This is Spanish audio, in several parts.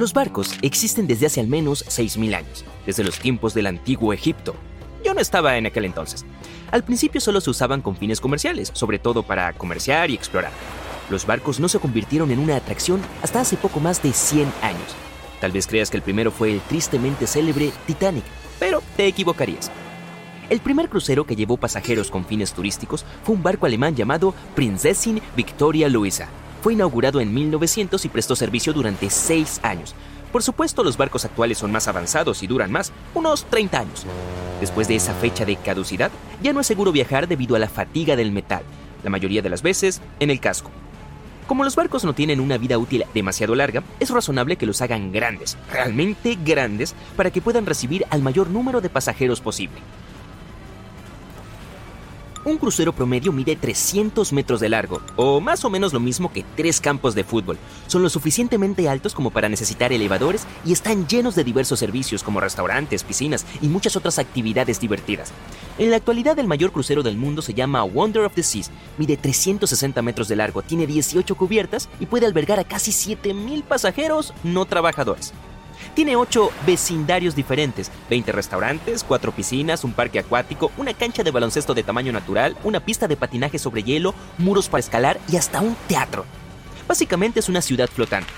Los barcos existen desde hace al menos 6.000 años, desde los tiempos del antiguo Egipto. Yo no estaba en aquel entonces. Al principio solo se usaban con fines comerciales, sobre todo para comerciar y explorar. Los barcos no se convirtieron en una atracción hasta hace poco más de 100 años. Tal vez creas que el primero fue el tristemente célebre Titanic, pero te equivocarías. El primer crucero que llevó pasajeros con fines turísticos fue un barco alemán llamado Prinzessin Victoria Luisa. Fue inaugurado en 1900 y prestó servicio durante seis años. Por supuesto, los barcos actuales son más avanzados y duran más, unos 30 años. Después de esa fecha de caducidad, ya no es seguro viajar debido a la fatiga del metal, la mayoría de las veces en el casco. Como los barcos no tienen una vida útil demasiado larga, es razonable que los hagan grandes, realmente grandes, para que puedan recibir al mayor número de pasajeros posible. Un crucero promedio mide 300 metros de largo, o más o menos lo mismo que tres campos de fútbol. Son lo suficientemente altos como para necesitar elevadores y están llenos de diversos servicios como restaurantes, piscinas y muchas otras actividades divertidas. En la actualidad el mayor crucero del mundo se llama Wonder of the Seas, mide 360 metros de largo, tiene 18 cubiertas y puede albergar a casi 7.000 pasajeros no trabajadores. Tiene 8 vecindarios diferentes, 20 restaurantes, 4 piscinas, un parque acuático, una cancha de baloncesto de tamaño natural, una pista de patinaje sobre hielo, muros para escalar y hasta un teatro. Básicamente es una ciudad flotante.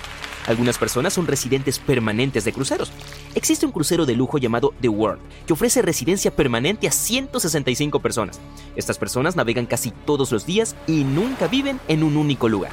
Algunas personas son residentes permanentes de cruceros. Existe un crucero de lujo llamado The World, que ofrece residencia permanente a 165 personas. Estas personas navegan casi todos los días y nunca viven en un único lugar.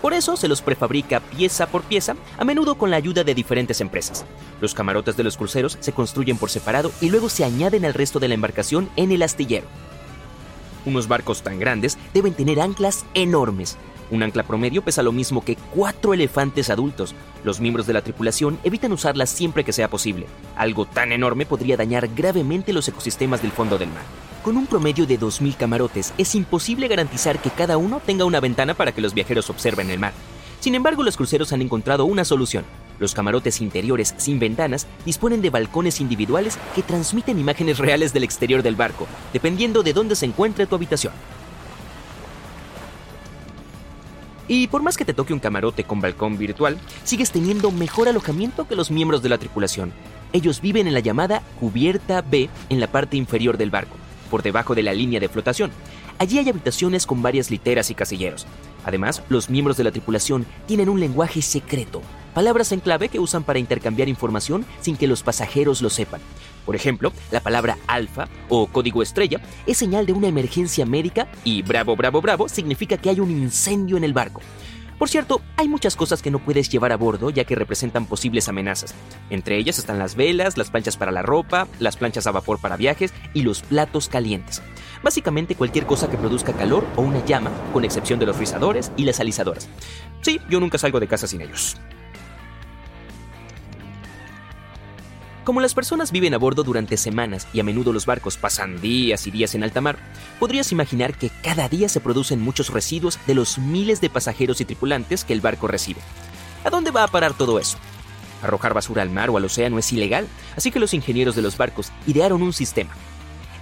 Por eso se los prefabrica pieza por pieza, a menudo con la ayuda de diferentes empresas. Los camarotes de los cruceros se construyen por separado y luego se añaden al resto de la embarcación en el astillero. Unos barcos tan grandes deben tener anclas enormes. Un ancla promedio pesa lo mismo que cuatro elefantes adultos. Los miembros de la tripulación evitan usarlas siempre que sea posible. Algo tan enorme podría dañar gravemente los ecosistemas del fondo del mar. Con un promedio de 2.000 camarotes, es imposible garantizar que cada uno tenga una ventana para que los viajeros observen el mar. Sin embargo, los cruceros han encontrado una solución. Los camarotes interiores sin ventanas disponen de balcones individuales que transmiten imágenes reales del exterior del barco, dependiendo de dónde se encuentre tu habitación. Y por más que te toque un camarote con balcón virtual, sigues teniendo mejor alojamiento que los miembros de la tripulación. Ellos viven en la llamada cubierta B en la parte inferior del barco por debajo de la línea de flotación. Allí hay habitaciones con varias literas y casilleros. Además, los miembros de la tripulación tienen un lenguaje secreto, palabras en clave que usan para intercambiar información sin que los pasajeros lo sepan. Por ejemplo, la palabra alfa o código estrella es señal de una emergencia médica y bravo, bravo, bravo significa que hay un incendio en el barco. Por cierto, hay muchas cosas que no puedes llevar a bordo ya que representan posibles amenazas. Entre ellas están las velas, las planchas para la ropa, las planchas a vapor para viajes y los platos calientes. Básicamente cualquier cosa que produzca calor o una llama, con excepción de los rizadores y las alisadoras. Sí, yo nunca salgo de casa sin ellos. Como las personas viven a bordo durante semanas y a menudo los barcos pasan días y días en alta mar, podrías imaginar que cada día se producen muchos residuos de los miles de pasajeros y tripulantes que el barco recibe. ¿A dónde va a parar todo eso? Arrojar basura al mar o al océano es ilegal, así que los ingenieros de los barcos idearon un sistema.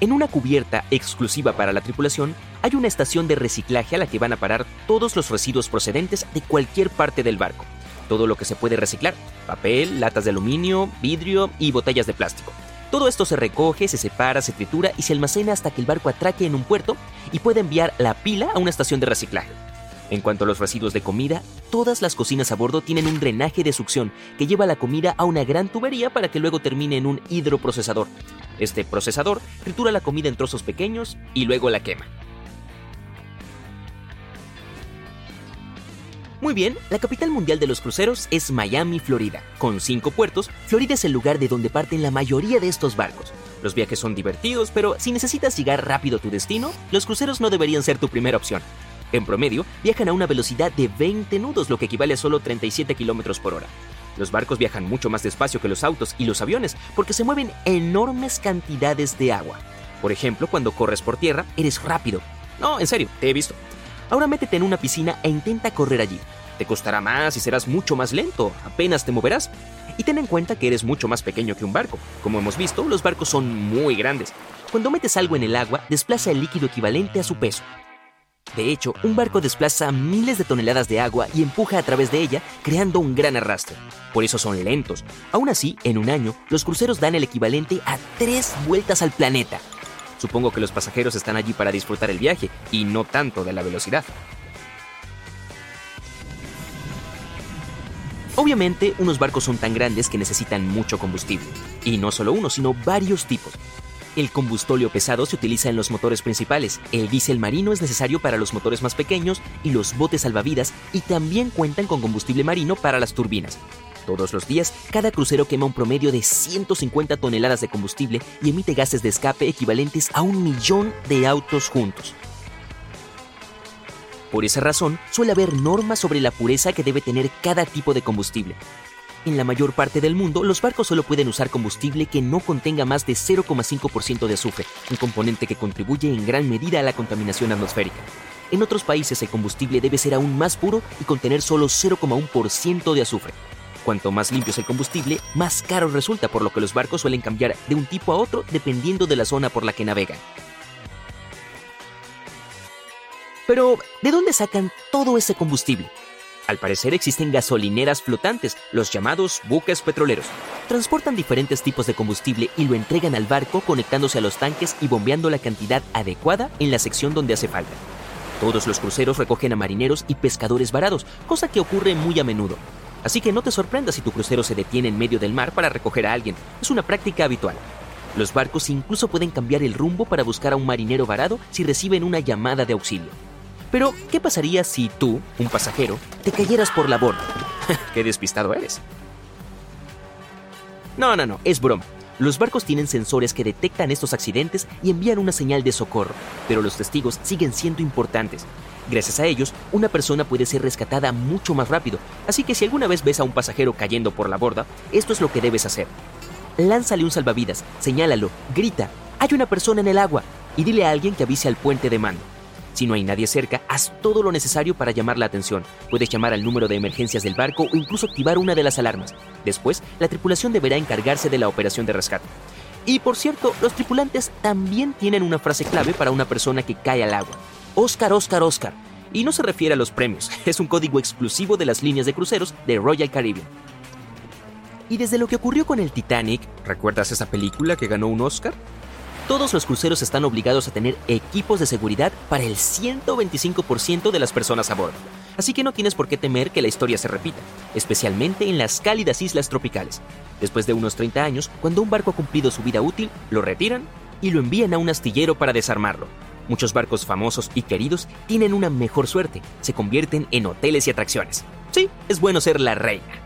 En una cubierta exclusiva para la tripulación hay una estación de reciclaje a la que van a parar todos los residuos procedentes de cualquier parte del barco. Todo lo que se puede reciclar, papel, latas de aluminio, vidrio y botellas de plástico. Todo esto se recoge, se separa, se tritura y se almacena hasta que el barco atraque en un puerto y pueda enviar la pila a una estación de reciclaje. En cuanto a los residuos de comida, todas las cocinas a bordo tienen un drenaje de succión que lleva la comida a una gran tubería para que luego termine en un hidroprocesador. Este procesador tritura la comida en trozos pequeños y luego la quema. Muy bien, la capital mundial de los cruceros es Miami, Florida. Con cinco puertos, Florida es el lugar de donde parten la mayoría de estos barcos. Los viajes son divertidos, pero si necesitas llegar rápido a tu destino, los cruceros no deberían ser tu primera opción. En promedio, viajan a una velocidad de 20 nudos, lo que equivale a solo 37 kilómetros por hora. Los barcos viajan mucho más despacio que los autos y los aviones porque se mueven enormes cantidades de agua. Por ejemplo, cuando corres por tierra, eres rápido. No, en serio, te he visto. Ahora métete en una piscina e intenta correr allí. Te costará más y serás mucho más lento, apenas te moverás. Y ten en cuenta que eres mucho más pequeño que un barco. Como hemos visto, los barcos son muy grandes. Cuando metes algo en el agua, desplaza el líquido equivalente a su peso. De hecho, un barco desplaza miles de toneladas de agua y empuja a través de ella, creando un gran arrastre. Por eso son lentos. Aún así, en un año, los cruceros dan el equivalente a tres vueltas al planeta. Supongo que los pasajeros están allí para disfrutar el viaje y no tanto de la velocidad. Obviamente, unos barcos son tan grandes que necesitan mucho combustible. Y no solo uno, sino varios tipos. El combustóleo pesado se utiliza en los motores principales, el diésel marino es necesario para los motores más pequeños y los botes salvavidas y también cuentan con combustible marino para las turbinas. Todos los días, cada crucero quema un promedio de 150 toneladas de combustible y emite gases de escape equivalentes a un millón de autos juntos. Por esa razón, suele haber normas sobre la pureza que debe tener cada tipo de combustible. En la mayor parte del mundo, los barcos solo pueden usar combustible que no contenga más de 0,5% de azufre, un componente que contribuye en gran medida a la contaminación atmosférica. En otros países el combustible debe ser aún más puro y contener solo 0,1% de azufre. Cuanto más limpio es el combustible, más caro resulta, por lo que los barcos suelen cambiar de un tipo a otro dependiendo de la zona por la que navegan. Pero, ¿de dónde sacan todo ese combustible? Al parecer existen gasolineras flotantes, los llamados buques petroleros. Transportan diferentes tipos de combustible y lo entregan al barco conectándose a los tanques y bombeando la cantidad adecuada en la sección donde hace falta. Todos los cruceros recogen a marineros y pescadores varados, cosa que ocurre muy a menudo. Así que no te sorprendas si tu crucero se detiene en medio del mar para recoger a alguien, es una práctica habitual. Los barcos incluso pueden cambiar el rumbo para buscar a un marinero varado si reciben una llamada de auxilio. Pero, ¿qué pasaría si tú, un pasajero, te cayeras por la borda? ¡Qué despistado eres! No, no, no, es broma. Los barcos tienen sensores que detectan estos accidentes y envían una señal de socorro, pero los testigos siguen siendo importantes. Gracias a ellos, una persona puede ser rescatada mucho más rápido, así que si alguna vez ves a un pasajero cayendo por la borda, esto es lo que debes hacer. Lánzale un salvavidas, señálalo, grita, hay una persona en el agua, y dile a alguien que avise al puente de mando. Si no hay nadie cerca, haz todo lo necesario para llamar la atención. Puedes llamar al número de emergencias del barco o incluso activar una de las alarmas. Después, la tripulación deberá encargarse de la operación de rescate. Y por cierto, los tripulantes también tienen una frase clave para una persona que cae al agua. Oscar, Oscar, Oscar. Y no se refiere a los premios, es un código exclusivo de las líneas de cruceros de Royal Caribbean. Y desde lo que ocurrió con el Titanic, ¿recuerdas esa película que ganó un Oscar? Todos los cruceros están obligados a tener equipos de seguridad para el 125% de las personas a bordo. Así que no tienes por qué temer que la historia se repita, especialmente en las cálidas islas tropicales. Después de unos 30 años, cuando un barco ha cumplido su vida útil, lo retiran y lo envían a un astillero para desarmarlo. Muchos barcos famosos y queridos tienen una mejor suerte, se convierten en hoteles y atracciones. Sí, es bueno ser la reina.